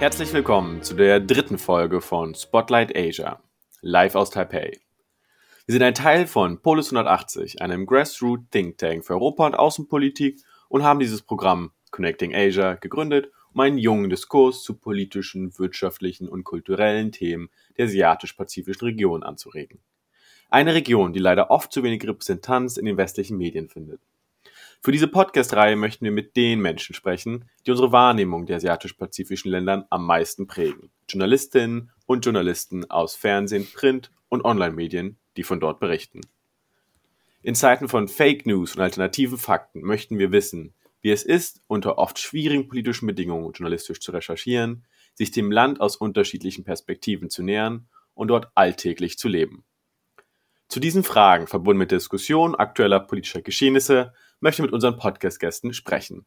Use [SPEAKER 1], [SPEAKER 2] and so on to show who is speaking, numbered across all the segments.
[SPEAKER 1] Herzlich willkommen zu der dritten Folge von Spotlight Asia, live aus Taipei. Wir sind ein Teil von Polis 180, einem Grassroot Think Tank für Europa und Außenpolitik und haben dieses Programm Connecting Asia gegründet, um einen jungen Diskurs zu politischen, wirtschaftlichen und kulturellen Themen der asiatisch-pazifischen Region anzuregen. Eine Region, die leider oft zu wenig Repräsentanz in den westlichen Medien findet. Für diese Podcast-Reihe möchten wir mit den Menschen sprechen, die unsere Wahrnehmung der asiatisch-pazifischen Ländern am meisten prägen. Journalistinnen und Journalisten aus Fernsehen, Print und Online-Medien, die von dort berichten. In Zeiten von Fake News und alternativen Fakten möchten wir wissen, wie es ist, unter oft schwierigen politischen Bedingungen journalistisch zu recherchieren, sich dem Land aus unterschiedlichen Perspektiven zu nähern und dort alltäglich zu leben. Zu diesen Fragen, verbunden mit Diskussionen aktueller politischer Geschehnisse, möchte mit unseren Podcast-Gästen sprechen.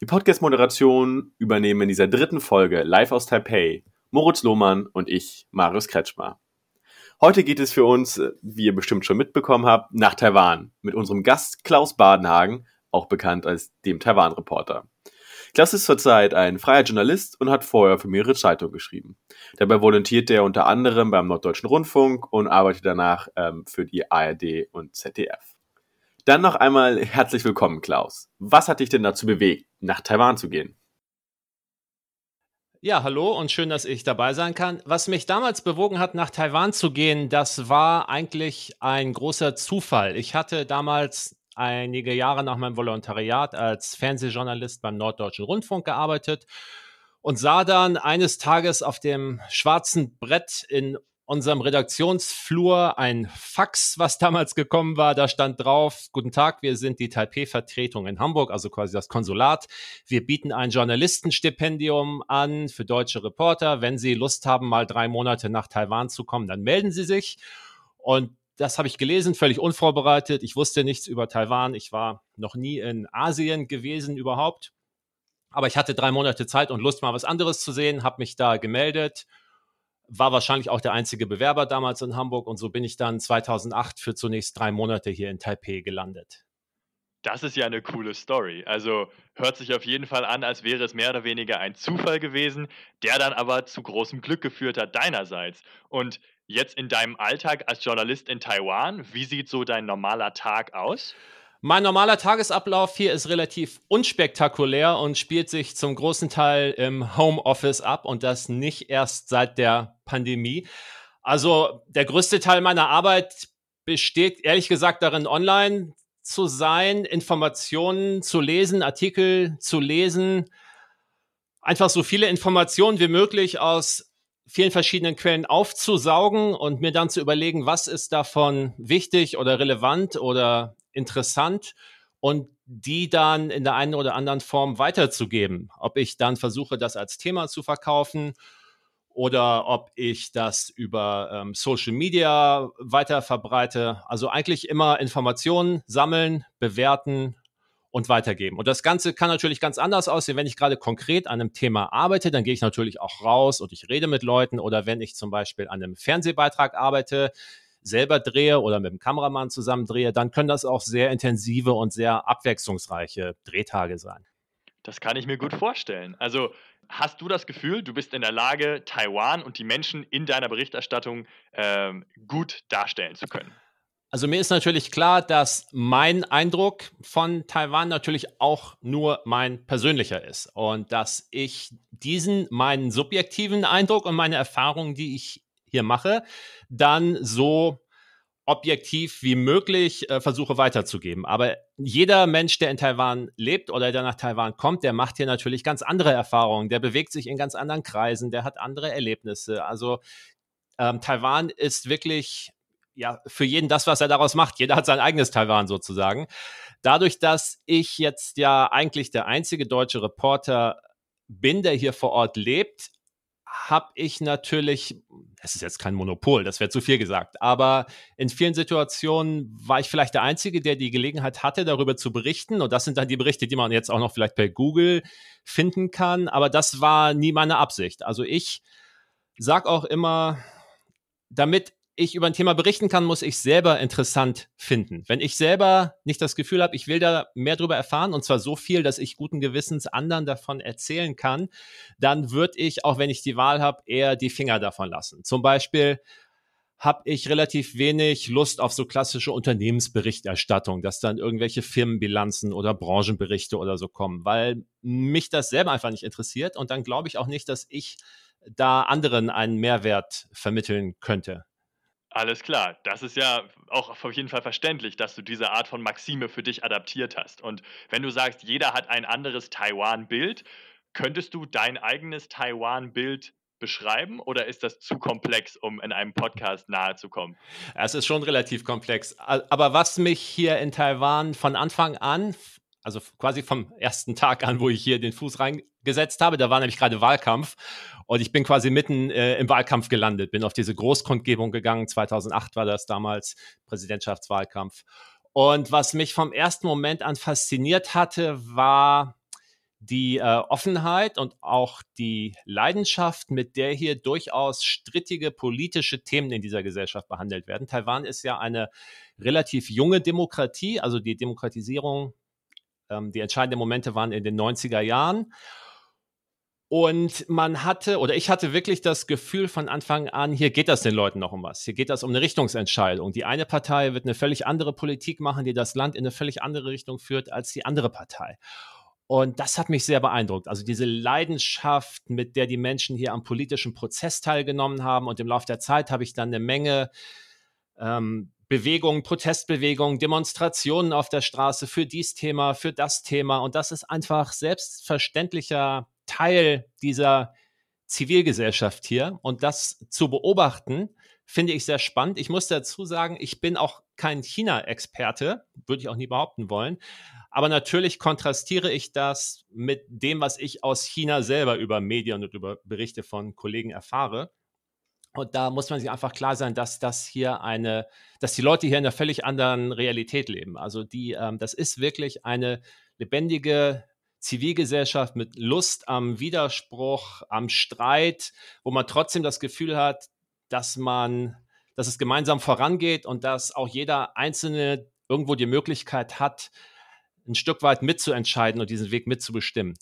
[SPEAKER 1] Die Podcast-Moderation übernehmen in dieser dritten Folge live aus Taipei Moritz Lohmann und ich, Marius Kretschmer. Heute geht es für uns, wie ihr bestimmt schon mitbekommen habt, nach Taiwan mit unserem Gast Klaus Badenhagen, auch bekannt als dem Taiwan-Reporter. Klaus ist zurzeit ein freier Journalist und hat vorher für mehrere Zeitungen geschrieben. Dabei volontiert er unter anderem beim Norddeutschen Rundfunk und arbeitet danach ähm, für die ARD und ZDF. Dann noch einmal herzlich willkommen, Klaus. Was hat dich denn dazu bewegt, nach Taiwan zu gehen?
[SPEAKER 2] Ja, hallo und schön, dass ich dabei sein kann. Was mich damals bewogen hat, nach Taiwan zu gehen, das war eigentlich ein großer Zufall. Ich hatte damals einige Jahre nach meinem Volontariat als Fernsehjournalist beim Norddeutschen Rundfunk gearbeitet und sah dann eines Tages auf dem schwarzen Brett in unserem Redaktionsflur ein Fax, was damals gekommen war. Da stand drauf, guten Tag, wir sind die Taipei-Vertretung in Hamburg, also quasi das Konsulat. Wir bieten ein Journalistenstipendium an für deutsche Reporter. Wenn Sie Lust haben, mal drei Monate nach Taiwan zu kommen, dann melden Sie sich. Und das habe ich gelesen, völlig unvorbereitet. Ich wusste nichts über Taiwan. Ich war noch nie in Asien gewesen überhaupt. Aber ich hatte drei Monate Zeit und Lust, mal was anderes zu sehen, habe mich da gemeldet war wahrscheinlich auch der einzige Bewerber damals in Hamburg und so bin ich dann 2008 für zunächst drei Monate hier in Taipei gelandet.
[SPEAKER 3] Das ist ja eine coole Story. Also hört sich auf jeden Fall an, als wäre es mehr oder weniger ein Zufall gewesen, der dann aber zu großem Glück geführt hat deinerseits. Und jetzt in deinem Alltag als Journalist in Taiwan, wie sieht so dein normaler Tag aus?
[SPEAKER 2] Mein normaler Tagesablauf hier ist relativ unspektakulär und spielt sich zum großen Teil im Homeoffice ab und das nicht erst seit der Pandemie. Also der größte Teil meiner Arbeit besteht ehrlich gesagt darin, online zu sein, Informationen zu lesen, Artikel zu lesen, einfach so viele Informationen wie möglich aus vielen verschiedenen Quellen aufzusaugen und mir dann zu überlegen, was ist davon wichtig oder relevant oder interessant und die dann in der einen oder anderen Form weiterzugeben. Ob ich dann versuche, das als Thema zu verkaufen oder ob ich das über ähm, Social Media weiter verbreite. Also eigentlich immer Informationen sammeln, bewerten und weitergeben. Und das Ganze kann natürlich ganz anders aussehen. Wenn ich gerade konkret an einem Thema arbeite, dann gehe ich natürlich auch raus und ich rede mit Leuten. Oder wenn ich zum Beispiel an einem Fernsehbeitrag arbeite, selber drehe oder mit dem Kameramann zusammen drehe, dann können das auch sehr intensive und sehr abwechslungsreiche Drehtage sein.
[SPEAKER 3] Das kann ich mir gut vorstellen. Also hast du das Gefühl, du bist in der Lage, Taiwan und die Menschen in deiner Berichterstattung ähm, gut darstellen zu können?
[SPEAKER 2] Also mir ist natürlich klar, dass mein Eindruck von Taiwan natürlich auch nur mein persönlicher ist und dass ich diesen meinen subjektiven Eindruck und meine Erfahrungen, die ich hier mache, dann so objektiv wie möglich äh, versuche weiterzugeben. Aber jeder Mensch, der in Taiwan lebt oder der nach Taiwan kommt, der macht hier natürlich ganz andere Erfahrungen. Der bewegt sich in ganz anderen Kreisen, der hat andere Erlebnisse. Also ähm, Taiwan ist wirklich ja für jeden das, was er daraus macht. Jeder hat sein eigenes Taiwan sozusagen. Dadurch, dass ich jetzt ja eigentlich der einzige deutsche Reporter bin, der hier vor Ort lebt, habe ich natürlich, es ist jetzt kein Monopol, das wäre zu viel gesagt, aber in vielen Situationen war ich vielleicht der Einzige, der die Gelegenheit hatte, darüber zu berichten. Und das sind dann die Berichte, die man jetzt auch noch vielleicht per Google finden kann. Aber das war nie meine Absicht. Also ich sage auch immer, damit ich über ein Thema berichten kann, muss ich selber interessant finden. Wenn ich selber nicht das Gefühl habe, ich will da mehr darüber erfahren, und zwar so viel, dass ich guten Gewissens anderen davon erzählen kann, dann würde ich, auch wenn ich die Wahl habe, eher die Finger davon lassen. Zum Beispiel habe ich relativ wenig Lust auf so klassische Unternehmensberichterstattung, dass dann irgendwelche Firmenbilanzen oder Branchenberichte oder so kommen, weil mich das selber einfach nicht interessiert und dann glaube ich auch nicht, dass ich da anderen einen Mehrwert vermitteln könnte.
[SPEAKER 3] Alles klar, das ist ja auch auf jeden Fall verständlich, dass du diese Art von Maxime für dich adaptiert hast. Und wenn du sagst, jeder hat ein anderes Taiwan-Bild, könntest du dein eigenes Taiwan-Bild beschreiben oder ist das zu komplex, um in einem Podcast nahe zu kommen?
[SPEAKER 2] Es ist schon relativ komplex. Aber was mich hier in Taiwan von Anfang an, also quasi vom ersten Tag an, wo ich hier den Fuß reingesetzt habe, da war nämlich gerade Wahlkampf und ich bin quasi mitten äh, im Wahlkampf gelandet, bin auf diese Großkundgebung gegangen. 2008 war das damals, Präsidentschaftswahlkampf. Und was mich vom ersten Moment an fasziniert hatte, war die äh, Offenheit und auch die Leidenschaft, mit der hier durchaus strittige politische Themen in dieser Gesellschaft behandelt werden. Taiwan ist ja eine relativ junge Demokratie, also die Demokratisierung, ähm, die entscheidenden Momente waren in den 90er Jahren. Und man hatte, oder ich hatte wirklich das Gefühl von Anfang an, hier geht das den Leuten noch um was. Hier geht das um eine Richtungsentscheidung. Die eine Partei wird eine völlig andere Politik machen, die das Land in eine völlig andere Richtung führt als die andere Partei. Und das hat mich sehr beeindruckt. Also diese Leidenschaft, mit der die Menschen hier am politischen Prozess teilgenommen haben. Und im Laufe der Zeit habe ich dann eine Menge ähm, Bewegungen, Protestbewegungen, Demonstrationen auf der Straße für dies Thema, für das Thema. Und das ist einfach selbstverständlicher Teil dieser Zivilgesellschaft hier. Und das zu beobachten, finde ich sehr spannend. Ich muss dazu sagen, ich bin auch kein China-Experte, würde ich auch nie behaupten wollen. Aber natürlich kontrastiere ich das mit dem, was ich aus China selber über Medien und über Berichte von Kollegen erfahre. Und da muss man sich einfach klar sein, dass das hier eine, dass die Leute hier in einer völlig anderen Realität leben. Also die, ähm, das ist wirklich eine lebendige Zivilgesellschaft mit Lust am Widerspruch, am Streit, wo man trotzdem das Gefühl hat, dass man, dass es gemeinsam vorangeht und dass auch jeder Einzelne irgendwo die Möglichkeit hat, ein Stück weit mitzuentscheiden und diesen Weg mitzubestimmen.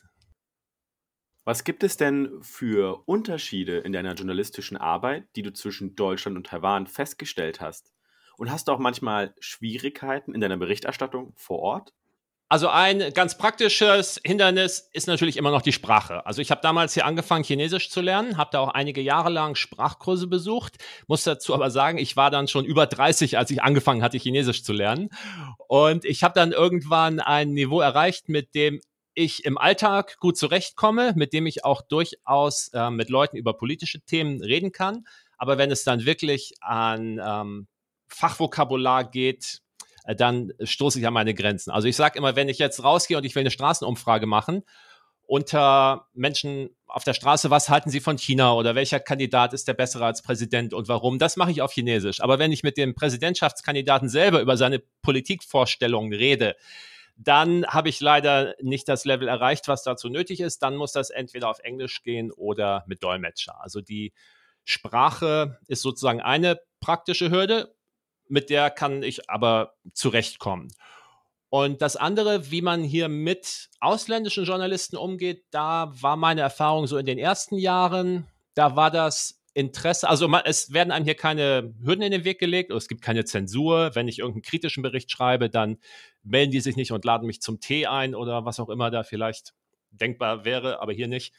[SPEAKER 1] Was gibt es denn für Unterschiede in deiner journalistischen Arbeit, die du zwischen Deutschland und Taiwan festgestellt hast? Und hast du auch manchmal Schwierigkeiten in deiner Berichterstattung vor Ort?
[SPEAKER 2] Also ein ganz praktisches Hindernis ist natürlich immer noch die Sprache. Also ich habe damals hier angefangen, Chinesisch zu lernen, habe da auch einige Jahre lang Sprachkurse besucht, muss dazu aber sagen, ich war dann schon über 30, als ich angefangen hatte, Chinesisch zu lernen. Und ich habe dann irgendwann ein Niveau erreicht, mit dem ich im Alltag gut zurechtkomme, mit dem ich auch durchaus äh, mit Leuten über politische Themen reden kann. Aber wenn es dann wirklich an ähm, Fachvokabular geht, äh, dann stoße ich an meine Grenzen. Also ich sage immer, wenn ich jetzt rausgehe und ich will eine Straßenumfrage machen unter Menschen auf der Straße, was halten sie von China oder welcher Kandidat ist der bessere als Präsident und warum, das mache ich auf Chinesisch. Aber wenn ich mit dem Präsidentschaftskandidaten selber über seine Politikvorstellungen rede, dann habe ich leider nicht das Level erreicht, was dazu nötig ist. Dann muss das entweder auf Englisch gehen oder mit Dolmetscher. Also die Sprache ist sozusagen eine praktische Hürde mit der kann ich aber zurechtkommen. Und das andere, wie man hier mit ausländischen Journalisten umgeht, da war meine Erfahrung so in den ersten Jahren, da war das Interesse, also es werden einem hier keine Hürden in den Weg gelegt, es gibt keine Zensur. Wenn ich irgendeinen kritischen Bericht schreibe, dann melden die sich nicht und laden mich zum Tee ein oder was auch immer da vielleicht denkbar wäre, aber hier nicht.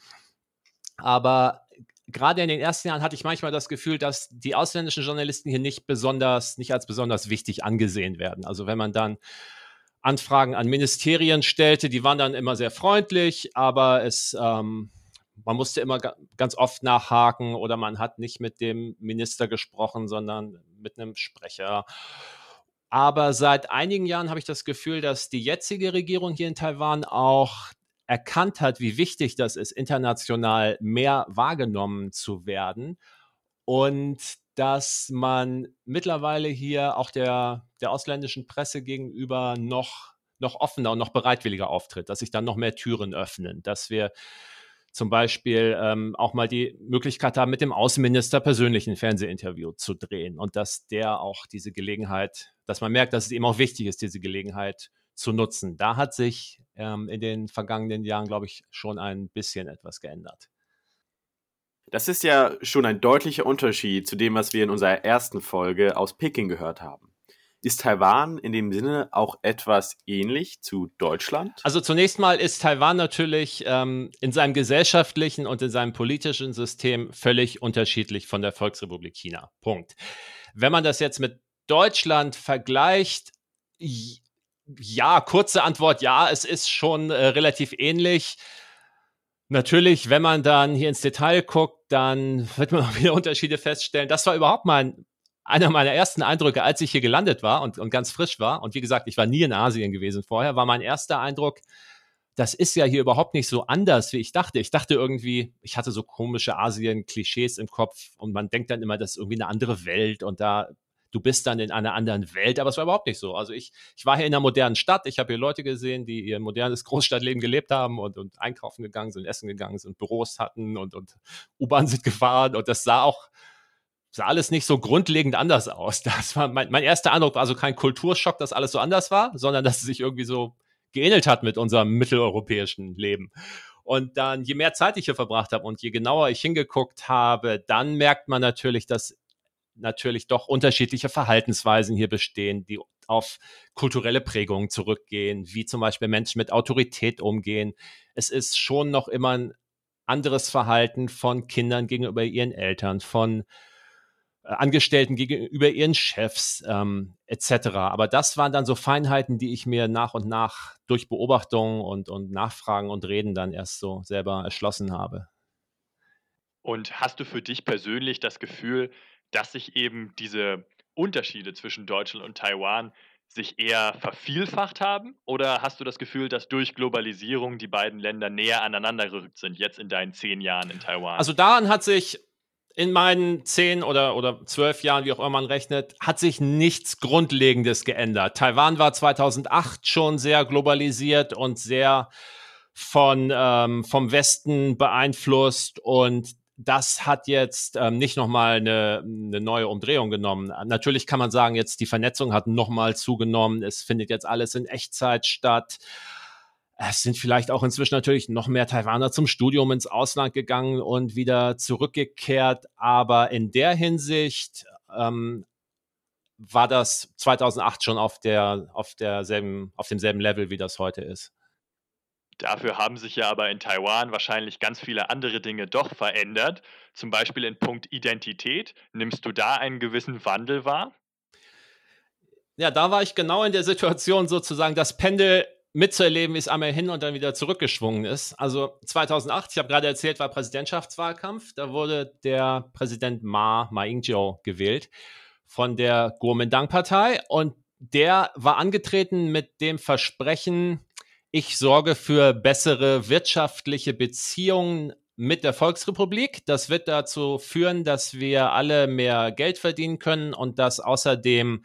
[SPEAKER 2] Aber gerade in den ersten Jahren hatte ich manchmal das Gefühl, dass die ausländischen Journalisten hier nicht besonders, nicht als besonders wichtig angesehen werden. Also wenn man dann Anfragen an Ministerien stellte, die waren dann immer sehr freundlich, aber es, ähm, man musste immer ganz oft nachhaken oder man hat nicht mit dem Minister gesprochen, sondern mit einem Sprecher. Aber seit einigen Jahren habe ich das Gefühl, dass die jetzige Regierung hier in Taiwan auch erkannt hat, wie wichtig das ist, international mehr wahrgenommen zu werden und dass man mittlerweile hier auch der, der ausländischen Presse gegenüber noch, noch offener und noch bereitwilliger auftritt, dass sich dann noch mehr Türen öffnen, dass wir zum Beispiel ähm, auch mal die Möglichkeit haben, mit dem Außenminister persönlich ein Fernsehinterview zu drehen und dass der auch diese Gelegenheit, dass man merkt, dass es ihm auch wichtig ist, diese Gelegenheit zu nutzen. Da hat sich ähm, in den vergangenen Jahren, glaube ich, schon ein bisschen etwas geändert.
[SPEAKER 1] Das ist ja schon ein deutlicher Unterschied zu dem, was wir in unserer ersten Folge aus Peking gehört haben. Ist Taiwan in dem Sinne auch etwas ähnlich zu Deutschland?
[SPEAKER 2] Also zunächst mal ist Taiwan natürlich ähm, in seinem gesellschaftlichen und in seinem politischen System völlig unterschiedlich von der Volksrepublik China. Punkt. Wenn man das jetzt mit Deutschland vergleicht, ja, kurze Antwort, ja, es ist schon äh, relativ ähnlich. Natürlich, wenn man dann hier ins Detail guckt, dann wird man auch wieder Unterschiede feststellen. Das war überhaupt mein, einer meiner ersten Eindrücke, als ich hier gelandet war und, und ganz frisch war. Und wie gesagt, ich war nie in Asien gewesen vorher, war mein erster Eindruck, das ist ja hier überhaupt nicht so anders, wie ich dachte. Ich dachte irgendwie, ich hatte so komische Asien-Klischees im Kopf und man denkt dann immer, das ist irgendwie eine andere Welt und da du bist dann in einer anderen Welt, aber es war überhaupt nicht so. Also ich, ich war hier in einer modernen Stadt, ich habe hier Leute gesehen, die ihr modernes Großstadtleben gelebt haben und, und einkaufen gegangen sind, essen gegangen sind, Büros hatten und, und U-Bahn sind gefahren und das sah auch, sah alles nicht so grundlegend anders aus. Das war mein, mein erster Eindruck, war also kein Kulturschock, dass alles so anders war, sondern dass es sich irgendwie so geähnelt hat mit unserem mitteleuropäischen Leben. Und dann, je mehr Zeit ich hier verbracht habe und je genauer ich hingeguckt habe, dann merkt man natürlich, dass natürlich doch unterschiedliche Verhaltensweisen hier bestehen, die auf kulturelle Prägungen zurückgehen, wie zum Beispiel Menschen mit Autorität umgehen. Es ist schon noch immer ein anderes Verhalten von Kindern gegenüber ihren Eltern, von Angestellten gegenüber ihren Chefs ähm, etc. Aber das waren dann so Feinheiten, die ich mir nach und nach durch Beobachtungen und, und Nachfragen und Reden dann erst so selber erschlossen habe.
[SPEAKER 3] Und hast du für dich persönlich das Gefühl, dass sich eben diese Unterschiede zwischen Deutschland und Taiwan sich eher vervielfacht haben? Oder hast du das Gefühl, dass durch Globalisierung die beiden Länder näher aneinander gerückt sind, jetzt in deinen zehn Jahren in Taiwan?
[SPEAKER 2] Also daran hat sich in meinen zehn oder, oder zwölf Jahren, wie auch immer man rechnet, hat sich nichts Grundlegendes geändert. Taiwan war 2008 schon sehr globalisiert und sehr von, ähm, vom Westen beeinflusst und das hat jetzt ähm, nicht nochmal eine, eine neue Umdrehung genommen. Natürlich kann man sagen, jetzt die Vernetzung hat nochmal zugenommen. Es findet jetzt alles in Echtzeit statt. Es sind vielleicht auch inzwischen natürlich noch mehr Taiwaner zum Studium ins Ausland gegangen und wieder zurückgekehrt. Aber in der Hinsicht ähm, war das 2008 schon auf der auf derselben auf demselben Level, wie das heute ist.
[SPEAKER 3] Dafür haben sich ja aber in Taiwan wahrscheinlich ganz viele andere Dinge doch verändert. Zum Beispiel in Punkt Identität. Nimmst du da einen gewissen Wandel wahr?
[SPEAKER 2] Ja, da war ich genau in der Situation sozusagen, das Pendel mitzuerleben, wie es einmal hin und dann wieder zurückgeschwungen ist. Also 2008, ich habe gerade erzählt, war Präsidentschaftswahlkampf. Da wurde der Präsident Ma, Ma Ying-jeou gewählt von der Kuomintang-Partei und der war angetreten mit dem Versprechen, ich sorge für bessere wirtschaftliche Beziehungen mit der Volksrepublik. Das wird dazu führen, dass wir alle mehr Geld verdienen können und dass außerdem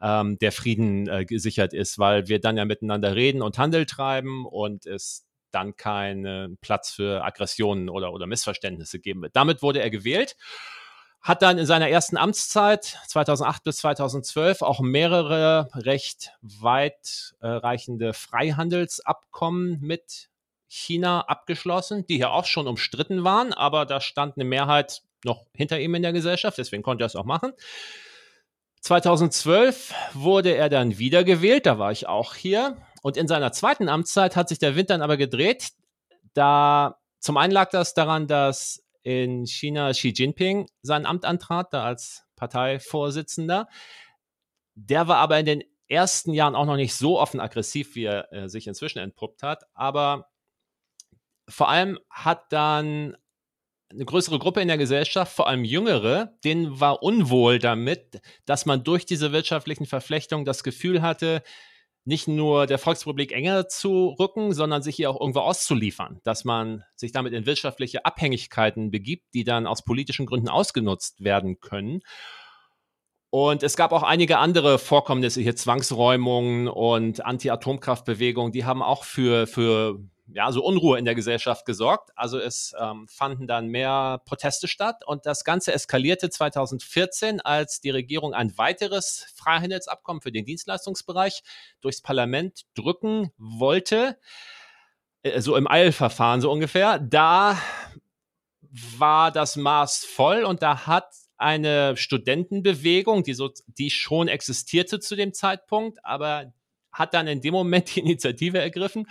[SPEAKER 2] ähm, der Frieden äh, gesichert ist, weil wir dann ja miteinander reden und Handel treiben und es dann keinen Platz für Aggressionen oder, oder Missverständnisse geben wird. Damit wurde er gewählt hat dann in seiner ersten Amtszeit 2008 bis 2012 auch mehrere recht weitreichende Freihandelsabkommen mit China abgeschlossen, die ja auch schon umstritten waren, aber da stand eine Mehrheit noch hinter ihm in der Gesellschaft, deswegen konnte er es auch machen. 2012 wurde er dann wiedergewählt, da war ich auch hier. Und in seiner zweiten Amtszeit hat sich der Wind dann aber gedreht. Da zum einen lag das daran, dass in China Xi Jinping sein Amt antrat, da als Parteivorsitzender. Der war aber in den ersten Jahren auch noch nicht so offen aggressiv, wie er äh, sich inzwischen entpuppt hat. Aber vor allem hat dann eine größere Gruppe in der Gesellschaft, vor allem Jüngere, denen war unwohl damit, dass man durch diese wirtschaftlichen Verflechtungen das Gefühl hatte, nicht nur der Volksrepublik enger zu rücken, sondern sich hier auch irgendwo auszuliefern, dass man sich damit in wirtschaftliche Abhängigkeiten begibt, die dann aus politischen Gründen ausgenutzt werden können. Und es gab auch einige andere Vorkommnisse hier, Zwangsräumungen und Anti-Atomkraftbewegungen, die haben auch für, für ja, so Unruhe in der Gesellschaft gesorgt. Also es ähm, fanden dann mehr Proteste statt und das Ganze eskalierte 2014, als die Regierung ein weiteres Freihandelsabkommen für den Dienstleistungsbereich durchs Parlament drücken wollte. Äh, so im Eilverfahren so ungefähr. Da war das Maß voll und da hat eine Studentenbewegung, die so, die schon existierte zu dem Zeitpunkt, aber hat dann in dem Moment die Initiative ergriffen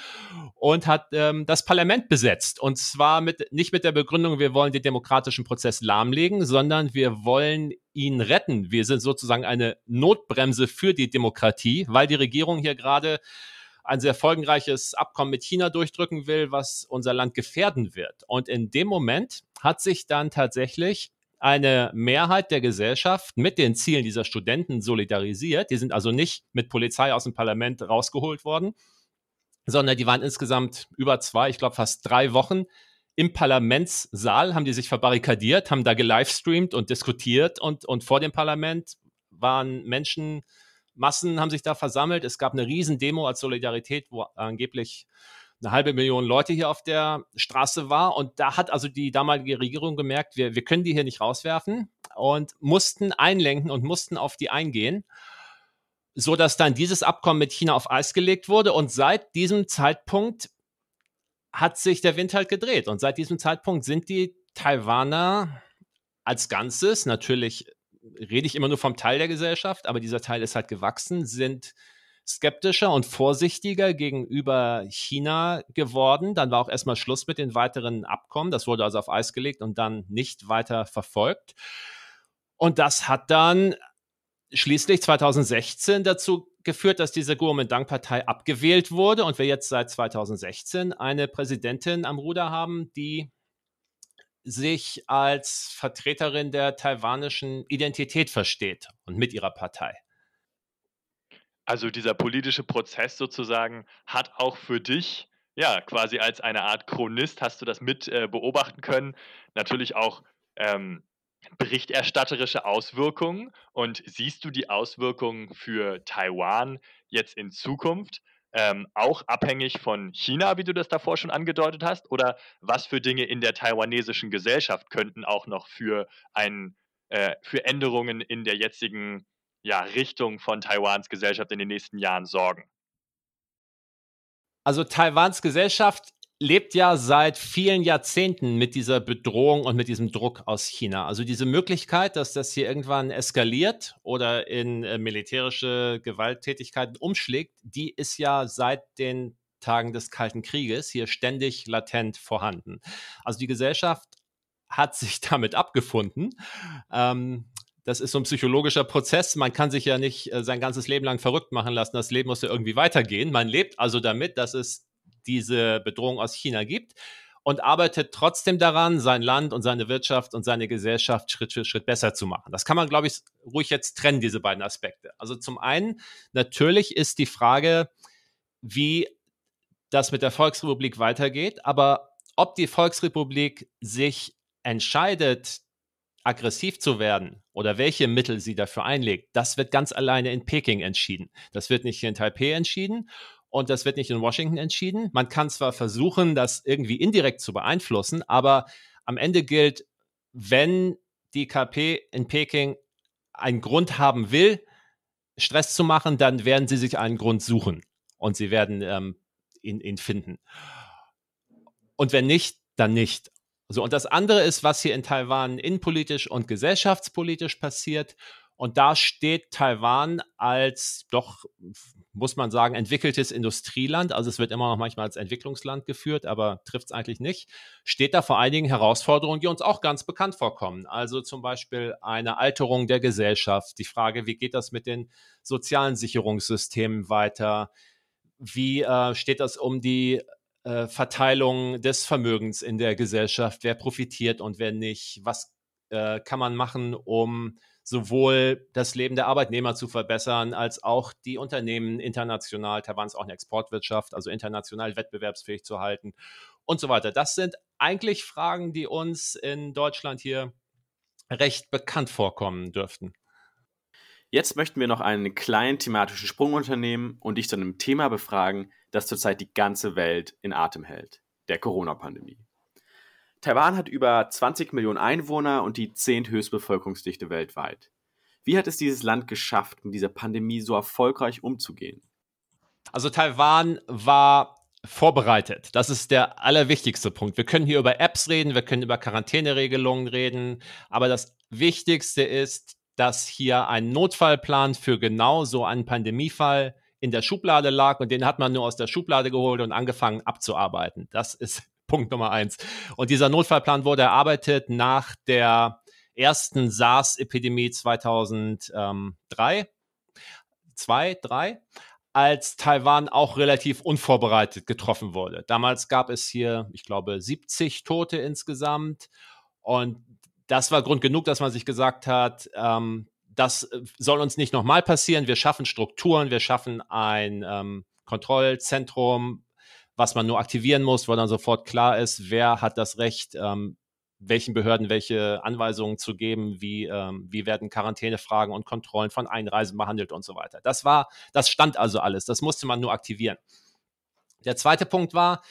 [SPEAKER 2] und hat ähm, das Parlament besetzt. Und zwar mit, nicht mit der Begründung, wir wollen den demokratischen Prozess lahmlegen, sondern wir wollen ihn retten. Wir sind sozusagen eine Notbremse für die Demokratie, weil die Regierung hier gerade ein sehr folgenreiches Abkommen mit China durchdrücken will, was unser Land gefährden wird. Und in dem Moment hat sich dann tatsächlich eine Mehrheit der Gesellschaft mit den Zielen dieser Studenten solidarisiert. Die sind also nicht mit Polizei aus dem Parlament rausgeholt worden, sondern die waren insgesamt über zwei, ich glaube fast drei Wochen im Parlamentssaal, haben die sich verbarrikadiert, haben da gelivestreamt und diskutiert und, und vor dem Parlament waren Menschen, Massen haben sich da versammelt. Es gab eine Riesendemo als Solidarität, wo angeblich eine halbe Million Leute hier auf der Straße war. Und da hat also die damalige Regierung gemerkt, wir, wir können die hier nicht rauswerfen und mussten einlenken und mussten auf die eingehen, so dass dann dieses Abkommen mit China auf Eis gelegt wurde. Und seit diesem Zeitpunkt hat sich der Wind halt gedreht. Und seit diesem Zeitpunkt sind die Taiwaner als Ganzes, natürlich rede ich immer nur vom Teil der Gesellschaft, aber dieser Teil ist halt gewachsen, sind skeptischer und vorsichtiger gegenüber China geworden. Dann war auch erstmal Schluss mit den weiteren Abkommen. Das wurde also auf Eis gelegt und dann nicht weiter verfolgt. Und das hat dann schließlich 2016 dazu geführt, dass diese Kuomintang-Partei abgewählt wurde und wir jetzt seit 2016 eine Präsidentin am Ruder haben, die sich als Vertreterin der taiwanischen Identität versteht und mit ihrer Partei.
[SPEAKER 3] Also dieser politische Prozess sozusagen hat auch für dich, ja, quasi als eine Art Chronist hast du das mit äh, beobachten können. Natürlich auch ähm, berichterstatterische Auswirkungen. Und siehst du die Auswirkungen für Taiwan jetzt in Zukunft? Ähm, auch abhängig von China, wie du das davor schon angedeutet hast? Oder was für Dinge in der taiwanesischen Gesellschaft könnten auch noch für, ein, äh, für Änderungen in der jetzigen ja, Richtung von Taiwans Gesellschaft in den nächsten Jahren sorgen?
[SPEAKER 2] Also Taiwans Gesellschaft lebt ja seit vielen Jahrzehnten mit dieser Bedrohung und mit diesem Druck aus China. Also diese Möglichkeit, dass das hier irgendwann eskaliert oder in äh, militärische Gewalttätigkeiten umschlägt, die ist ja seit den Tagen des Kalten Krieges hier ständig latent vorhanden. Also die Gesellschaft hat sich damit abgefunden. Ähm, das ist so ein psychologischer Prozess. Man kann sich ja nicht äh, sein ganzes Leben lang verrückt machen lassen. Das Leben muss ja irgendwie weitergehen. Man lebt also damit, dass es diese Bedrohung aus China gibt und arbeitet trotzdem daran, sein Land und seine Wirtschaft und seine Gesellschaft Schritt für Schritt besser zu machen. Das kann man, glaube ich, ruhig jetzt trennen, diese beiden Aspekte. Also zum einen, natürlich ist die Frage, wie das mit der Volksrepublik weitergeht, aber ob die Volksrepublik sich entscheidet, aggressiv zu werden oder welche Mittel sie dafür einlegt, das wird ganz alleine in Peking entschieden. Das wird nicht in Taipei entschieden und das wird nicht in Washington entschieden. Man kann zwar versuchen, das irgendwie indirekt zu beeinflussen, aber am Ende gilt, wenn die KP in Peking einen Grund haben will, Stress zu machen, dann werden sie sich einen Grund suchen und sie werden ähm, ihn, ihn finden. Und wenn nicht, dann nicht. So, und das andere ist, was hier in Taiwan innenpolitisch und gesellschaftspolitisch passiert. Und da steht Taiwan als doch, muss man sagen, entwickeltes Industrieland. Also es wird immer noch manchmal als Entwicklungsland geführt, aber trifft es eigentlich nicht. Steht da vor einigen Herausforderungen, die uns auch ganz bekannt vorkommen. Also zum Beispiel eine Alterung der Gesellschaft, die Frage, wie geht das mit den sozialen Sicherungssystemen weiter? Wie äh, steht das um die äh, Verteilung des Vermögens in der Gesellschaft, wer profitiert und wer nicht, was äh, kann man machen, um sowohl das Leben der Arbeitnehmer zu verbessern, als auch die Unternehmen international, Taiwan ist auch eine Exportwirtschaft, also international wettbewerbsfähig zu halten und so weiter. Das sind eigentlich Fragen, die uns in Deutschland hier recht bekannt vorkommen dürften.
[SPEAKER 1] Jetzt möchten wir noch einen kleinen thematischen Sprung unternehmen und dich zu einem Thema befragen, das zurzeit die ganze Welt in Atem hält, der Corona-Pandemie. Taiwan hat über 20 Millionen Einwohner und die zehnthöchste Bevölkerungsdichte weltweit. Wie hat es dieses Land geschafft, mit dieser Pandemie so erfolgreich umzugehen?
[SPEAKER 2] Also Taiwan war vorbereitet. Das ist der allerwichtigste Punkt. Wir können hier über Apps reden, wir können über Quarantäneregelungen reden, aber das Wichtigste ist, dass hier ein Notfallplan für genau so einen Pandemiefall in der Schublade lag und den hat man nur aus der Schublade geholt und angefangen abzuarbeiten. Das ist Punkt Nummer eins. Und dieser Notfallplan wurde erarbeitet nach der ersten SARS-Epidemie 2003. Zwei, drei als Taiwan auch relativ unvorbereitet getroffen wurde. Damals gab es hier, ich glaube, 70 Tote insgesamt. Und das war Grund genug, dass man sich gesagt hat, ähm, das äh, soll uns nicht nochmal passieren. Wir schaffen Strukturen, wir schaffen ein ähm, Kontrollzentrum, was man nur aktivieren muss, wo dann sofort klar ist, wer hat das Recht, ähm, welchen Behörden welche Anweisungen zu geben, wie, ähm, wie werden Quarantänefragen und Kontrollen von Einreisen behandelt und so weiter. Das war, das stand also alles. Das musste man nur aktivieren. Der zweite Punkt war,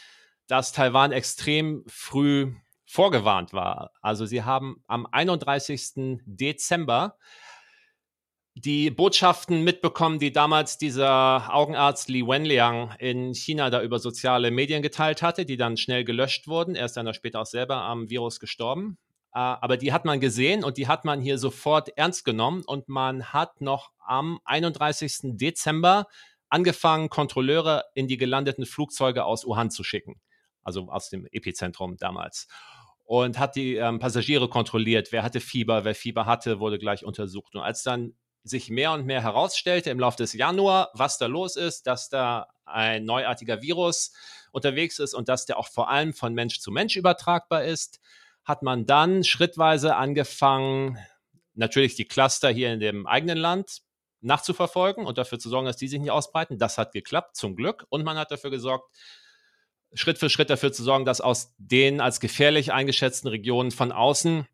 [SPEAKER 2] dass Taiwan extrem früh vorgewarnt war. Also sie haben am 31. Dezember die Botschaften mitbekommen, die damals dieser Augenarzt Li Wenliang in China da über soziale Medien geteilt hatte, die dann schnell gelöscht wurden. Er ist dann später auch selber am Virus gestorben. Äh, aber die hat man gesehen und die hat man hier sofort ernst genommen und man hat noch am 31. Dezember angefangen, Kontrolleure in die gelandeten Flugzeuge aus Wuhan zu schicken, also aus dem Epizentrum damals und hat die ähm, Passagiere kontrolliert. Wer hatte Fieber, wer Fieber hatte, wurde gleich untersucht. Und als dann sich mehr und mehr herausstellte im Laufe des Januar, was da los ist, dass da ein neuartiger Virus unterwegs ist und dass der auch vor allem von Mensch zu Mensch übertragbar ist, hat man dann schrittweise angefangen, natürlich die Cluster hier in dem eigenen Land nachzuverfolgen und dafür zu sorgen, dass die sich nicht ausbreiten. Das hat geklappt, zum Glück. Und man hat dafür gesorgt, Schritt für Schritt dafür zu sorgen, dass aus den als gefährlich eingeschätzten Regionen von außen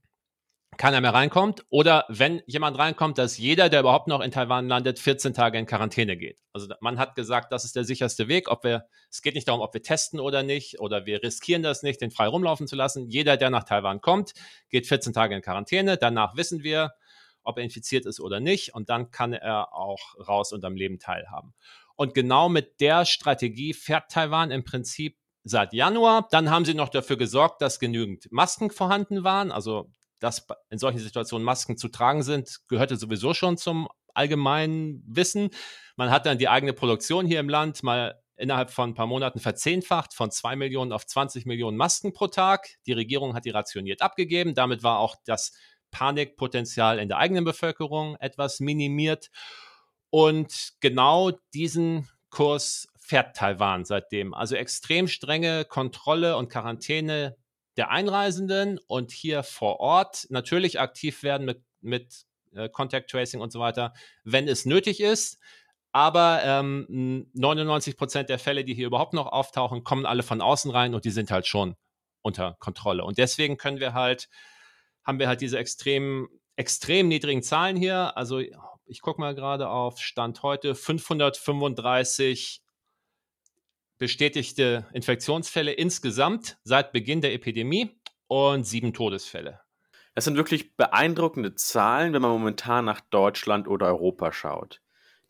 [SPEAKER 2] keiner mehr reinkommt oder wenn jemand reinkommt, dass jeder, der überhaupt noch in Taiwan landet, 14 Tage in Quarantäne geht. Also man hat gesagt, das ist der sicherste Weg. Ob wir, es geht nicht darum, ob wir testen oder nicht oder wir riskieren das nicht, den frei rumlaufen zu lassen. Jeder, der nach Taiwan kommt, geht 14 Tage in Quarantäne. Danach wissen wir, ob er infiziert ist oder nicht und dann kann er auch raus und am Leben teilhaben. Und genau mit der Strategie fährt Taiwan im Prinzip seit Januar. Dann haben sie noch dafür gesorgt, dass genügend Masken vorhanden waren. Also dass in solchen Situationen Masken zu tragen sind, gehörte sowieso schon zum allgemeinen Wissen. Man hat dann die eigene Produktion hier im Land mal innerhalb von ein paar Monaten verzehnfacht, von zwei Millionen auf 20 Millionen Masken pro Tag. Die Regierung hat die rationiert abgegeben. Damit war auch das Panikpotenzial in der eigenen Bevölkerung etwas minimiert. Und genau diesen Kurs fährt Taiwan seitdem. Also extrem strenge Kontrolle und Quarantäne der Einreisenden und hier vor Ort natürlich aktiv werden mit, mit äh, Contact Tracing und so weiter, wenn es nötig ist. Aber ähm, 99 Prozent der Fälle, die hier überhaupt noch auftauchen, kommen alle von außen rein und die sind halt schon unter Kontrolle. Und deswegen können wir halt, haben wir halt diese extrem, extrem niedrigen Zahlen hier. Also ich gucke mal gerade auf Stand heute, 535 bestätigte Infektionsfälle insgesamt seit Beginn der Epidemie und sieben Todesfälle.
[SPEAKER 1] Das sind wirklich beeindruckende Zahlen, wenn man momentan nach Deutschland oder Europa schaut.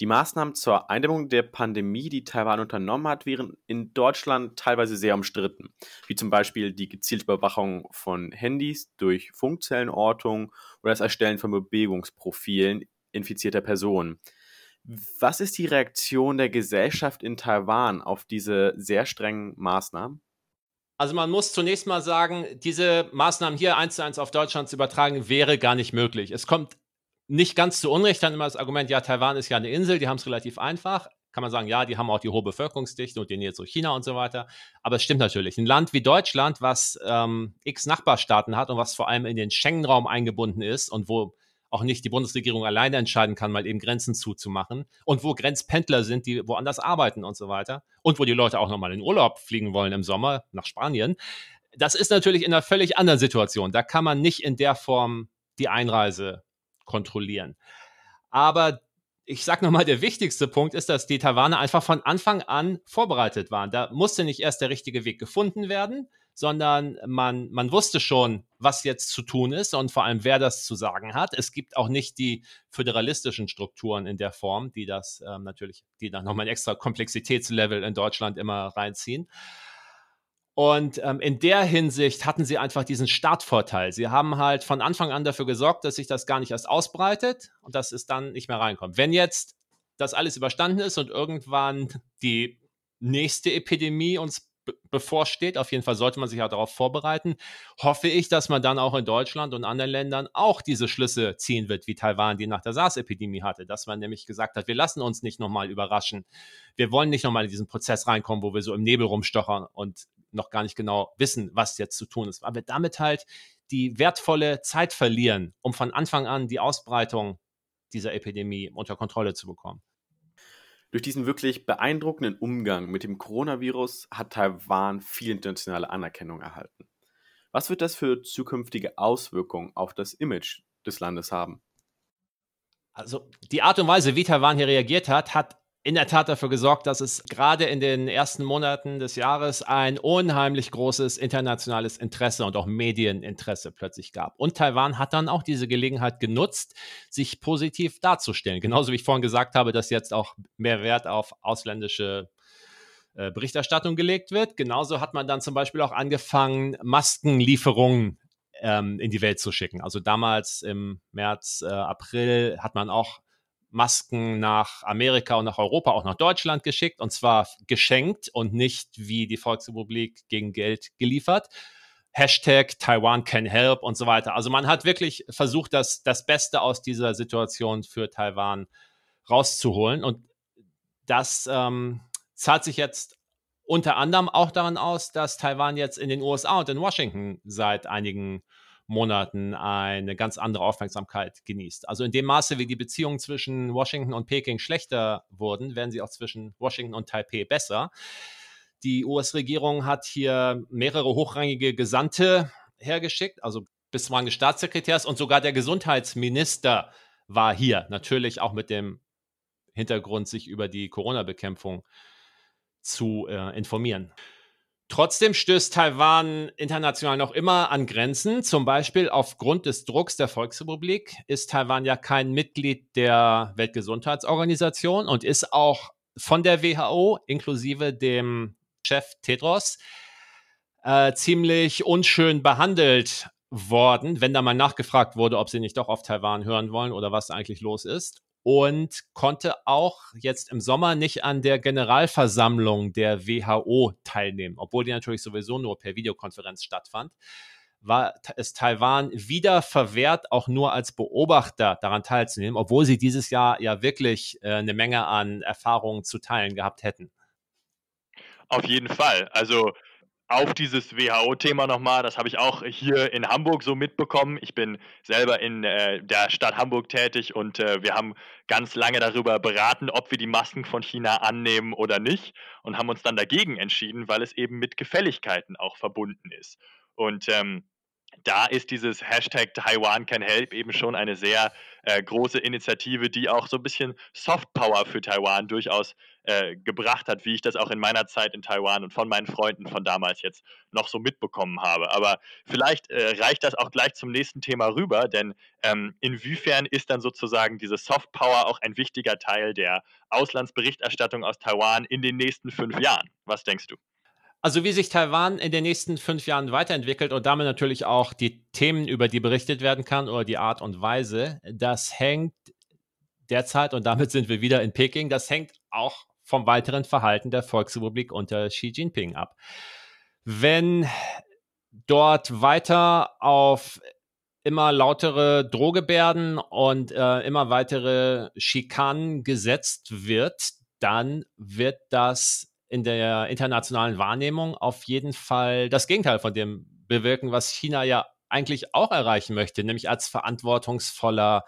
[SPEAKER 1] Die Maßnahmen zur Eindämmung der Pandemie, die Taiwan unternommen hat, wären in Deutschland teilweise sehr umstritten, wie zum Beispiel die gezielte Überwachung von Handys durch Funkzellenortung oder das Erstellen von Bewegungsprofilen infizierter Personen. Was ist die Reaktion der Gesellschaft in Taiwan auf diese sehr strengen Maßnahmen?
[SPEAKER 2] Also man muss zunächst mal sagen, diese Maßnahmen hier eins zu eins auf Deutschland zu übertragen, wäre gar nicht möglich. Es kommt nicht ganz zu Unrecht dann immer das Argument, ja, Taiwan ist ja eine Insel, die haben es relativ einfach. Kann man sagen, ja, die haben auch die hohe Bevölkerungsdichte und die Nähe zu China und so weiter. Aber es stimmt natürlich. Ein Land wie Deutschland, was ähm, x Nachbarstaaten hat und was vor allem in den Schengen-Raum eingebunden ist und wo auch nicht die Bundesregierung alleine entscheiden kann, mal eben Grenzen zuzumachen und wo Grenzpendler sind, die woanders arbeiten und so weiter und wo die Leute auch nochmal in Urlaub fliegen wollen im Sommer nach Spanien. Das ist natürlich in einer völlig anderen Situation. Da kann man nicht in der Form die Einreise kontrollieren. Aber ich sag nochmal, der wichtigste Punkt ist, dass die Taiwaner einfach von Anfang an vorbereitet waren. Da musste nicht erst der richtige Weg gefunden werden, sondern man, man wusste schon, was jetzt zu tun ist und vor allem, wer das zu sagen hat. Es gibt auch nicht die föderalistischen Strukturen in der Form, die das ähm, natürlich, die dann nochmal ein extra Komplexitätslevel in Deutschland immer reinziehen. Und ähm, in der Hinsicht hatten sie einfach diesen Startvorteil. Sie haben halt von Anfang an dafür gesorgt, dass sich das gar nicht erst ausbreitet und dass es dann nicht mehr reinkommt. Wenn jetzt das alles überstanden ist und irgendwann die nächste Epidemie uns bevorsteht. Auf jeden Fall sollte man sich auch darauf vorbereiten. Hoffe ich, dass man dann auch in Deutschland und anderen Ländern auch diese Schlüsse ziehen wird, wie Taiwan, die nach der SARS-Epidemie hatte. Dass man nämlich gesagt hat, wir lassen uns nicht nochmal überraschen. Wir wollen nicht nochmal in diesen Prozess reinkommen, wo wir so im Nebel rumstochern und noch gar nicht genau wissen, was jetzt zu tun ist. Aber damit halt die wertvolle Zeit verlieren, um von Anfang an die Ausbreitung dieser Epidemie unter Kontrolle zu bekommen.
[SPEAKER 1] Durch diesen wirklich beeindruckenden Umgang mit dem Coronavirus hat Taiwan viel internationale Anerkennung erhalten. Was wird das für zukünftige Auswirkungen auf das Image des Landes haben?
[SPEAKER 2] Also die Art und Weise, wie Taiwan hier reagiert hat, hat in der Tat dafür gesorgt, dass es gerade in den ersten Monaten des Jahres ein unheimlich großes internationales Interesse und auch Medieninteresse plötzlich gab. Und Taiwan hat dann auch diese Gelegenheit genutzt, sich positiv darzustellen. Genauso wie ich vorhin gesagt habe, dass jetzt auch mehr Wert auf ausländische äh, Berichterstattung gelegt wird. Genauso hat man dann zum Beispiel auch angefangen, Maskenlieferungen ähm, in die Welt zu schicken. Also damals im März, äh, April hat man auch Masken nach Amerika und nach Europa, auch nach Deutschland geschickt und zwar geschenkt und nicht wie die Volksrepublik gegen Geld geliefert. Hashtag Taiwan can help und so weiter. Also man hat wirklich versucht, das, das Beste aus dieser Situation für Taiwan rauszuholen und das ähm, zahlt sich jetzt unter anderem auch daran aus, dass Taiwan jetzt in den USA und in Washington seit einigen Monaten eine ganz andere Aufmerksamkeit genießt. Also in dem Maße, wie die Beziehungen zwischen Washington und Peking schlechter wurden, werden sie auch zwischen Washington und Taipei besser. Die US-Regierung hat hier mehrere hochrangige Gesandte hergeschickt, also bis zum Rang des Staatssekretärs und sogar der Gesundheitsminister war hier, natürlich auch mit dem Hintergrund, sich über die Corona-Bekämpfung zu äh, informieren. Trotzdem stößt Taiwan international noch immer an Grenzen. Zum Beispiel aufgrund des Drucks der Volksrepublik ist Taiwan ja kein Mitglied der Weltgesundheitsorganisation und ist auch von der WHO inklusive dem Chef Tedros äh, ziemlich unschön behandelt worden, wenn da mal nachgefragt wurde, ob sie nicht doch auf Taiwan hören wollen oder was eigentlich los ist und konnte auch jetzt im Sommer nicht an der Generalversammlung der WHO teilnehmen, obwohl die natürlich sowieso nur per Videokonferenz stattfand war es Taiwan wieder verwehrt, auch nur als Beobachter daran teilzunehmen, obwohl sie dieses Jahr ja wirklich äh, eine Menge an Erfahrungen zu teilen gehabt hätten.
[SPEAKER 3] Auf jeden Fall. Also auf dieses WHO-Thema nochmal, das habe ich auch hier in Hamburg so mitbekommen. Ich bin selber in äh, der Stadt Hamburg tätig und äh, wir haben ganz lange darüber beraten, ob wir die Masken von China annehmen oder nicht und haben uns dann dagegen entschieden, weil es eben mit Gefälligkeiten auch verbunden ist. Und ähm, da ist dieses Hashtag Taiwan can help eben schon eine sehr äh, große Initiative, die auch so ein bisschen Soft Power für Taiwan durchaus äh, gebracht hat, wie ich das auch in meiner Zeit in Taiwan und von meinen Freunden von damals jetzt noch so mitbekommen habe. Aber vielleicht äh, reicht das auch gleich zum nächsten Thema rüber, denn ähm, inwiefern ist dann sozusagen diese Soft Power auch ein wichtiger Teil der Auslandsberichterstattung aus Taiwan in den nächsten fünf Jahren? Was denkst du?
[SPEAKER 2] Also wie sich Taiwan in den nächsten fünf Jahren weiterentwickelt und damit natürlich auch die Themen, über die berichtet werden kann oder die Art und Weise, das hängt derzeit, und damit sind wir wieder in Peking, das hängt auch vom weiteren Verhalten der Volksrepublik unter Xi Jinping ab. Wenn dort weiter auf immer lautere Drohgebärden und äh, immer weitere Schikanen gesetzt wird, dann wird das in der internationalen Wahrnehmung auf jeden Fall das Gegenteil von dem bewirken, was China ja eigentlich auch erreichen möchte, nämlich als verantwortungsvoller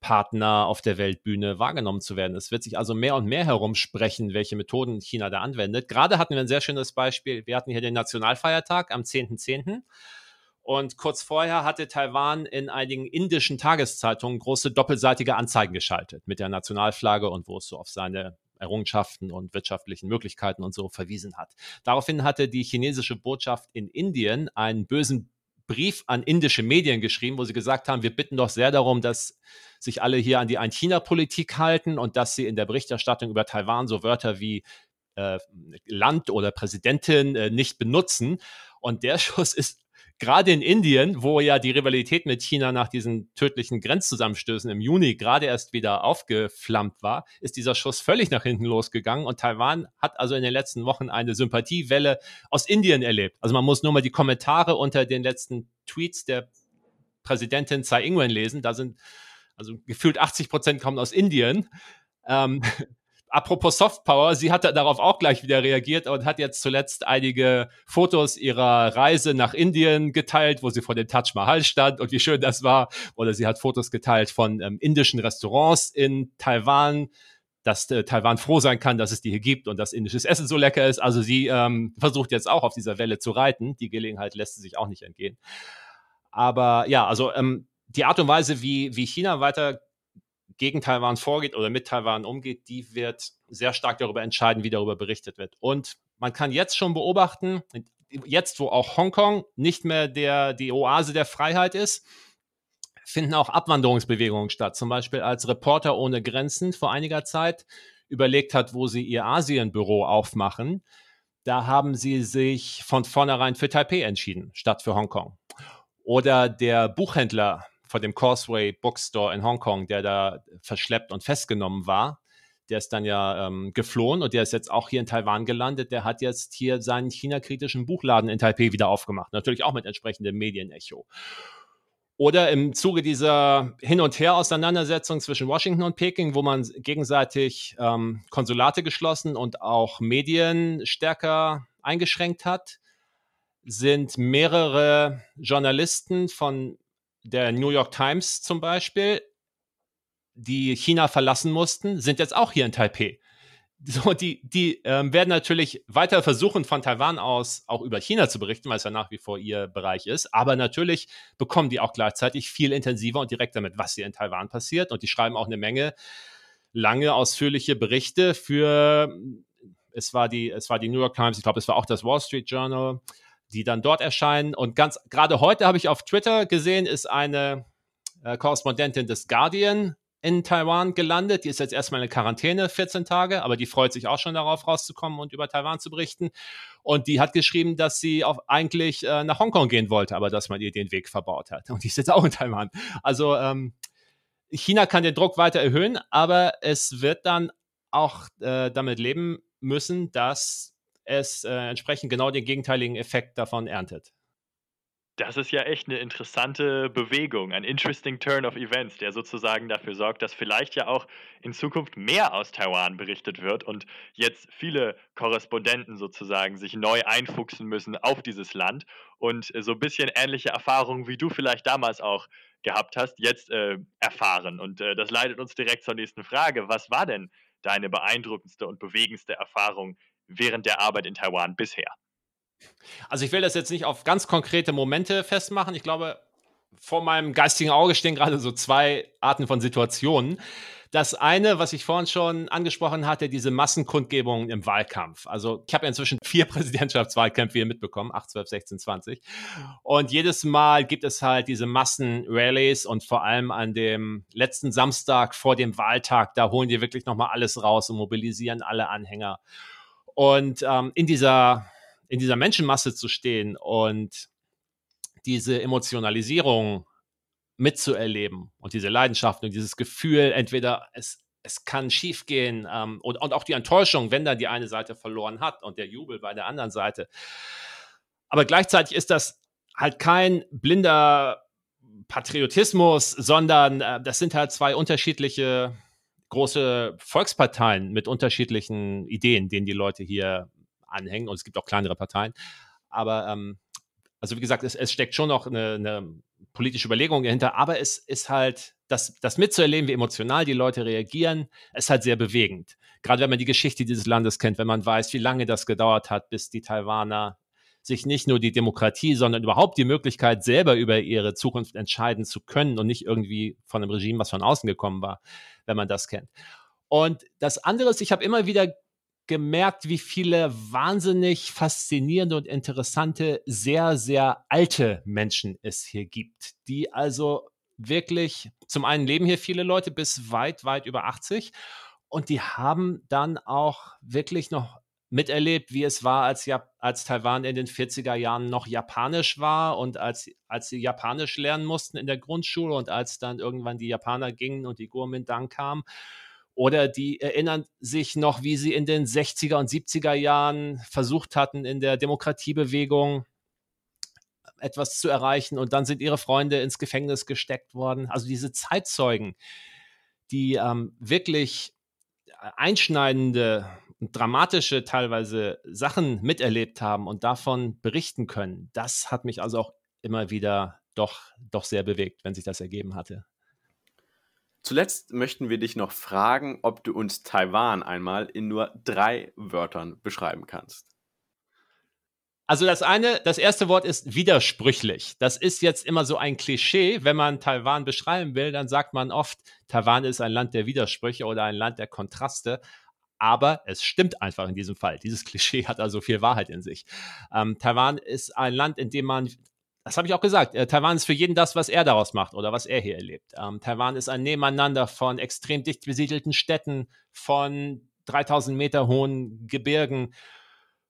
[SPEAKER 2] Partner auf der Weltbühne wahrgenommen zu werden. Es wird sich also mehr und mehr herumsprechen, welche Methoden China da anwendet. Gerade hatten wir ein sehr schönes Beispiel. Wir hatten hier den Nationalfeiertag am 10.10. .10. Und kurz vorher hatte Taiwan in einigen indischen Tageszeitungen große doppelseitige Anzeigen geschaltet mit der Nationalflagge und wo es so auf seine Errungenschaften und wirtschaftlichen Möglichkeiten und so verwiesen hat. Daraufhin hatte die chinesische Botschaft in Indien einen bösen Brief an indische Medien geschrieben, wo sie gesagt haben, wir bitten doch sehr darum, dass sich alle hier an die Ein-China-Politik halten und dass sie in der Berichterstattung über Taiwan so Wörter wie äh, Land oder Präsidentin äh, nicht benutzen. Und der Schuss ist gerade in Indien, wo ja die Rivalität mit China nach diesen tödlichen Grenzzusammenstößen im Juni gerade erst wieder aufgeflammt war, ist dieser Schuss völlig nach hinten losgegangen und Taiwan hat also in den letzten Wochen eine Sympathiewelle aus Indien erlebt. Also man muss nur mal die Kommentare unter den letzten Tweets der Präsidentin Tsai Ing-wen lesen. Da sind also gefühlt 80 Prozent kommen aus Indien. Ähm, apropos Softpower, sie hat darauf auch gleich wieder reagiert und hat jetzt zuletzt einige Fotos ihrer Reise nach Indien geteilt, wo sie vor dem Taj Mahal stand und wie schön das war. Oder sie hat Fotos geteilt von ähm, indischen Restaurants in Taiwan, dass äh, Taiwan froh sein kann, dass es die hier gibt und dass indisches Essen so lecker ist. Also sie ähm, versucht jetzt auch auf dieser Welle zu reiten. Die Gelegenheit lässt sie sich auch nicht entgehen. Aber ja, also ähm, die Art und Weise, wie, wie China weiter gegen Taiwan vorgeht oder mit Taiwan umgeht, die wird sehr stark darüber entscheiden, wie darüber berichtet wird. Und man kann jetzt schon beobachten, jetzt wo auch Hongkong nicht mehr der, die Oase der Freiheit ist, finden auch Abwanderungsbewegungen statt. Zum Beispiel als Reporter ohne Grenzen vor einiger Zeit überlegt hat, wo sie ihr Asienbüro aufmachen. Da haben sie sich von vornherein für Taipei entschieden, statt für Hongkong. Oder der Buchhändler vor dem Causeway Bookstore in Hongkong, der da verschleppt und festgenommen war. Der ist dann ja ähm, geflohen und der ist jetzt auch hier in Taiwan gelandet. Der hat jetzt hier seinen China-kritischen Buchladen in Taipei wieder aufgemacht. Natürlich auch mit entsprechendem Medienecho. Oder im Zuge dieser Hin- und Her-Auseinandersetzung zwischen Washington und Peking, wo man gegenseitig ähm, Konsulate geschlossen und auch Medien stärker eingeschränkt hat, sind mehrere Journalisten von der New York Times zum Beispiel, die China verlassen mussten, sind jetzt auch hier in Taipei. So, die die ähm, werden natürlich weiter versuchen, von Taiwan aus auch über China zu berichten, weil es ja nach wie vor ihr Bereich ist. Aber natürlich bekommen die auch gleichzeitig viel intensiver und direkter mit, was hier in Taiwan passiert. Und die schreiben auch eine Menge lange, ausführliche Berichte für, es war die, es war die New York Times, ich glaube, es war auch das Wall Street Journal, die dann dort erscheinen. Und ganz gerade heute habe ich auf Twitter gesehen, ist eine äh, Korrespondentin des Guardian in Taiwan gelandet. Die ist jetzt erstmal in Quarantäne, 14 Tage, aber die freut sich auch schon darauf, rauszukommen und über Taiwan zu berichten. Und die hat geschrieben, dass sie auch eigentlich äh, nach Hongkong gehen wollte, aber dass man ihr den Weg verbaut hat. Und die ist jetzt auch in Taiwan. Also ähm, China kann den Druck weiter erhöhen, aber es wird dann auch äh, damit leben müssen, dass es äh, entsprechend genau den gegenteiligen Effekt davon erntet.
[SPEAKER 3] Das ist ja echt eine interessante Bewegung, ein interesting turn of events, der sozusagen dafür sorgt, dass vielleicht ja auch in Zukunft mehr aus Taiwan berichtet wird und jetzt viele Korrespondenten sozusagen sich neu einfuchsen müssen auf dieses Land und so ein bisschen ähnliche Erfahrungen, wie du vielleicht damals auch gehabt hast, jetzt äh, erfahren. Und äh, das leitet uns direkt zur nächsten Frage. Was war denn deine beeindruckendste und bewegendste Erfahrung während der Arbeit in Taiwan bisher?
[SPEAKER 2] Also ich will das jetzt nicht auf ganz konkrete Momente festmachen. Ich glaube, vor meinem geistigen Auge stehen gerade so zwei Arten von Situationen. Das eine, was ich vorhin schon angesprochen hatte, diese Massenkundgebungen im Wahlkampf. Also ich habe inzwischen vier Präsidentschaftswahlkämpfe hier mitbekommen, 8, 12, 16, 20. Und jedes Mal gibt es halt diese Massenrallies und vor allem an dem letzten Samstag vor dem Wahltag, da holen die wirklich nochmal alles raus und mobilisieren alle Anhänger. Und ähm, in, dieser, in dieser Menschenmasse zu stehen und diese Emotionalisierung mitzuerleben und diese Leidenschaft und dieses Gefühl, entweder es, es kann schiefgehen ähm, und, und auch die Enttäuschung, wenn dann die eine Seite verloren hat und der Jubel bei der anderen Seite. Aber gleichzeitig ist das halt kein blinder Patriotismus, sondern äh, das sind halt zwei unterschiedliche große Volksparteien mit unterschiedlichen Ideen, denen die Leute hier anhängen. Und es gibt auch kleinere Parteien. Aber ähm, also wie gesagt, es, es steckt schon noch eine, eine, politische Überlegung dahinter, aber es ist halt, das, das mitzuerleben, wie emotional die Leute reagieren, ist halt sehr bewegend. Gerade wenn man die Geschichte dieses Landes kennt, wenn man weiß, wie lange das gedauert hat, bis die Taiwaner sich nicht nur die Demokratie, sondern überhaupt die Möglichkeit, selber über ihre Zukunft entscheiden zu können und nicht irgendwie von einem Regime, was von außen gekommen war, wenn man das kennt. Und das andere ist, ich habe immer wieder gemerkt, wie viele wahnsinnig faszinierende und interessante, sehr, sehr alte Menschen es hier gibt, die also wirklich, zum einen leben hier viele Leute bis weit, weit über 80 und die haben dann auch wirklich noch miterlebt, wie es war, als, Jap als Taiwan in den 40er Jahren noch japanisch war und als, als sie Japanisch lernen mussten in der Grundschule und als dann irgendwann die Japaner gingen und die Kuomintang kamen. Oder die erinnern sich noch, wie sie in den 60er und 70er Jahren versucht hatten, in der Demokratiebewegung etwas zu erreichen und dann sind ihre Freunde ins Gefängnis gesteckt worden. Also diese Zeitzeugen, die ähm, wirklich einschneidende dramatische teilweise Sachen miterlebt haben und davon berichten können, das hat mich also auch immer wieder doch, doch sehr bewegt, wenn sich das ergeben hatte.
[SPEAKER 1] Zuletzt möchten wir dich noch fragen, ob du uns Taiwan einmal in nur drei Wörtern beschreiben kannst.
[SPEAKER 2] Also das eine, das erste Wort ist widersprüchlich. Das ist jetzt immer so ein Klischee. Wenn man Taiwan beschreiben will, dann sagt man oft, Taiwan ist ein Land der Widersprüche oder ein Land der Kontraste aber es stimmt einfach in diesem Fall. Dieses Klischee hat also viel Wahrheit in sich. Ähm, Taiwan ist ein Land, in dem man, das habe ich auch gesagt, äh, Taiwan ist für jeden das, was er daraus macht oder was er hier erlebt. Ähm, Taiwan ist ein Nebeneinander von extrem dicht besiedelten Städten, von 3000 Meter hohen Gebirgen,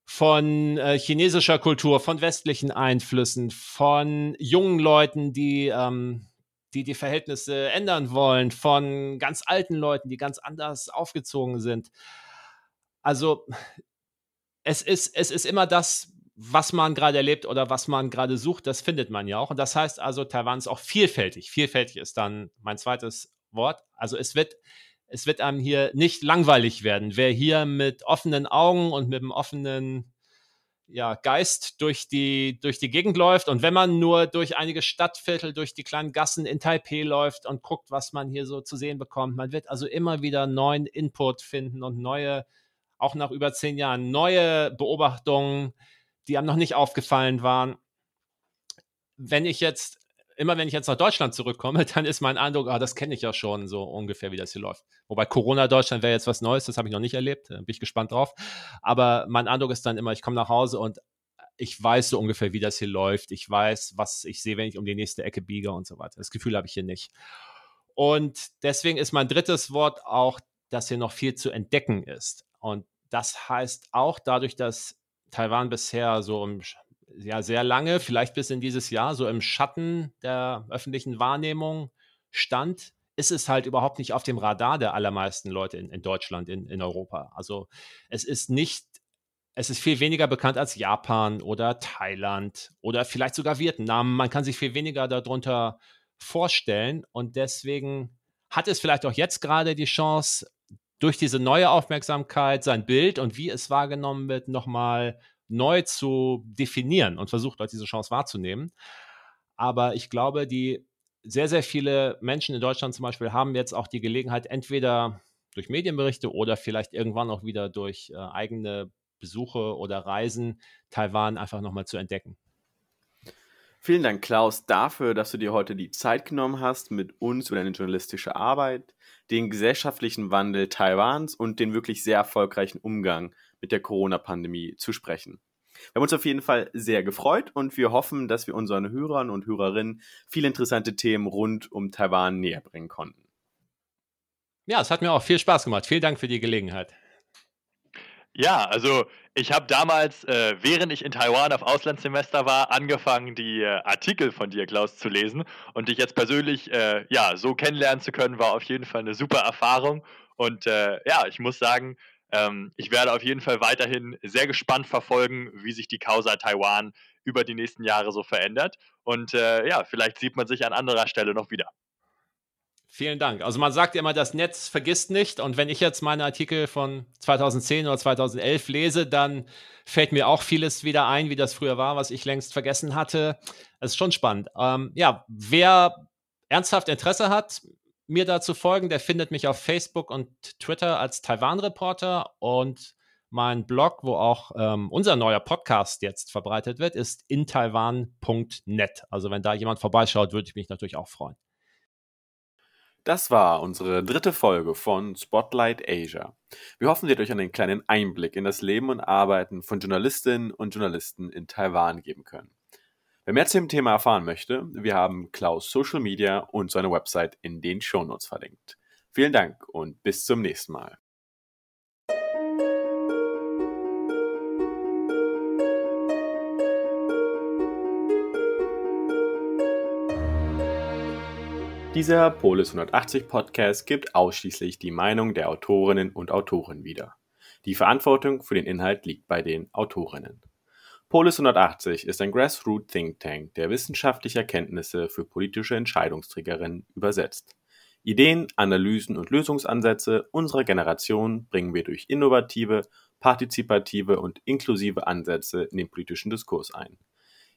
[SPEAKER 2] von äh, chinesischer Kultur, von westlichen Einflüssen, von jungen Leuten, die ähm, die die Verhältnisse ändern wollen, von ganz alten Leuten, die ganz anders aufgezogen sind. Also es ist, es ist immer das, was man gerade erlebt oder was man gerade sucht, das findet man ja auch. Und das heißt also, Taiwan ist auch vielfältig. Vielfältig ist dann mein zweites Wort. Also es wird, es wird einem hier nicht langweilig werden. Wer hier mit offenen Augen und mit einem offenen ja, Geist durch die, durch die Gegend läuft und wenn man nur durch einige Stadtviertel, durch die kleinen Gassen in Taipei läuft und guckt, was man hier so zu sehen bekommt, man wird also immer wieder neuen Input finden und neue, auch nach über zehn Jahren, neue Beobachtungen, die einem noch nicht aufgefallen waren. Wenn ich jetzt immer wenn ich jetzt nach Deutschland zurückkomme, dann ist mein Eindruck, ah, das kenne ich ja schon so ungefähr, wie das hier läuft. Wobei Corona Deutschland wäre jetzt was Neues, das habe ich noch nicht erlebt, bin ich gespannt drauf. Aber mein Eindruck ist dann immer, ich komme nach Hause und ich weiß so ungefähr, wie das hier läuft. Ich weiß, was ich sehe, wenn ich um die nächste Ecke biege und so weiter. Das Gefühl habe ich hier nicht. Und deswegen ist mein drittes Wort auch, dass hier noch viel zu entdecken ist. Und das heißt auch dadurch, dass Taiwan bisher so im ja sehr lange, vielleicht bis in dieses Jahr, so im Schatten der öffentlichen Wahrnehmung stand, ist es halt überhaupt nicht auf dem Radar der allermeisten Leute in, in Deutschland, in, in Europa. Also es ist nicht, es ist viel weniger bekannt als Japan oder Thailand oder vielleicht sogar Vietnam. Man kann sich viel weniger darunter vorstellen und deswegen hat es vielleicht auch jetzt gerade die Chance, durch diese neue Aufmerksamkeit sein Bild und wie es wahrgenommen wird, nochmal neu zu definieren und versucht dort diese Chance wahrzunehmen. Aber ich glaube, die sehr, sehr viele Menschen in Deutschland zum Beispiel haben jetzt auch die Gelegenheit, entweder durch Medienberichte oder vielleicht irgendwann auch wieder durch äh, eigene Besuche oder Reisen Taiwan einfach nochmal zu entdecken.
[SPEAKER 1] Vielen Dank, Klaus, dafür, dass du dir heute die Zeit genommen hast, mit uns über deine journalistische Arbeit, den gesellschaftlichen Wandel Taiwans und den wirklich sehr erfolgreichen Umgang mit der Corona-Pandemie zu sprechen. Wir haben uns auf jeden Fall sehr gefreut und wir hoffen, dass wir unseren Hörern und Hörerinnen viele interessante Themen rund um Taiwan näher bringen konnten.
[SPEAKER 2] Ja, es hat mir auch viel Spaß gemacht. Vielen Dank für die Gelegenheit.
[SPEAKER 3] Ja, also ich habe damals, äh, während ich in Taiwan auf Auslandssemester war, angefangen, die äh, Artikel von dir, Klaus, zu lesen. Und dich jetzt persönlich äh, ja, so kennenlernen zu können, war auf jeden Fall eine super Erfahrung. Und äh, ja, ich muss sagen, ähm, ich werde auf jeden Fall weiterhin sehr gespannt verfolgen, wie sich die Causa Taiwan über die nächsten Jahre so verändert. Und äh, ja, vielleicht sieht man sich an anderer Stelle noch wieder.
[SPEAKER 2] Vielen Dank. Also man sagt immer, das Netz vergisst nicht. Und wenn ich jetzt meine Artikel von 2010 oder 2011 lese, dann fällt mir auch vieles wieder ein, wie das früher war, was ich längst vergessen hatte. Das ist schon spannend. Ähm, ja, wer ernsthaft Interesse hat, mir da zu folgen, der findet mich auf Facebook und Twitter als Taiwan-Reporter und Mein Blog, wo auch ähm, unser neuer Podcast jetzt verbreitet wird, ist intaiwan.net. Also wenn da jemand vorbeischaut, würde ich mich natürlich auch freuen.
[SPEAKER 1] Das war unsere dritte Folge von Spotlight Asia. Wir hoffen, sie hat euch einen kleinen Einblick in das Leben und Arbeiten von Journalistinnen und Journalisten in Taiwan geben können. Wer mehr zu dem Thema erfahren möchte, wir haben Klaus Social Media und seine Website in den Shownotes verlinkt. Vielen Dank und bis zum nächsten Mal. Dieser Polis 180 Podcast gibt ausschließlich die Meinung der Autorinnen und Autoren wieder. Die Verantwortung für den Inhalt liegt bei den Autorinnen. Polis 180 ist ein Grassroot Think Tank, der wissenschaftliche Erkenntnisse für politische Entscheidungsträgerinnen übersetzt. Ideen, Analysen und Lösungsansätze unserer Generation bringen wir durch innovative, partizipative und inklusive Ansätze in den politischen Diskurs ein.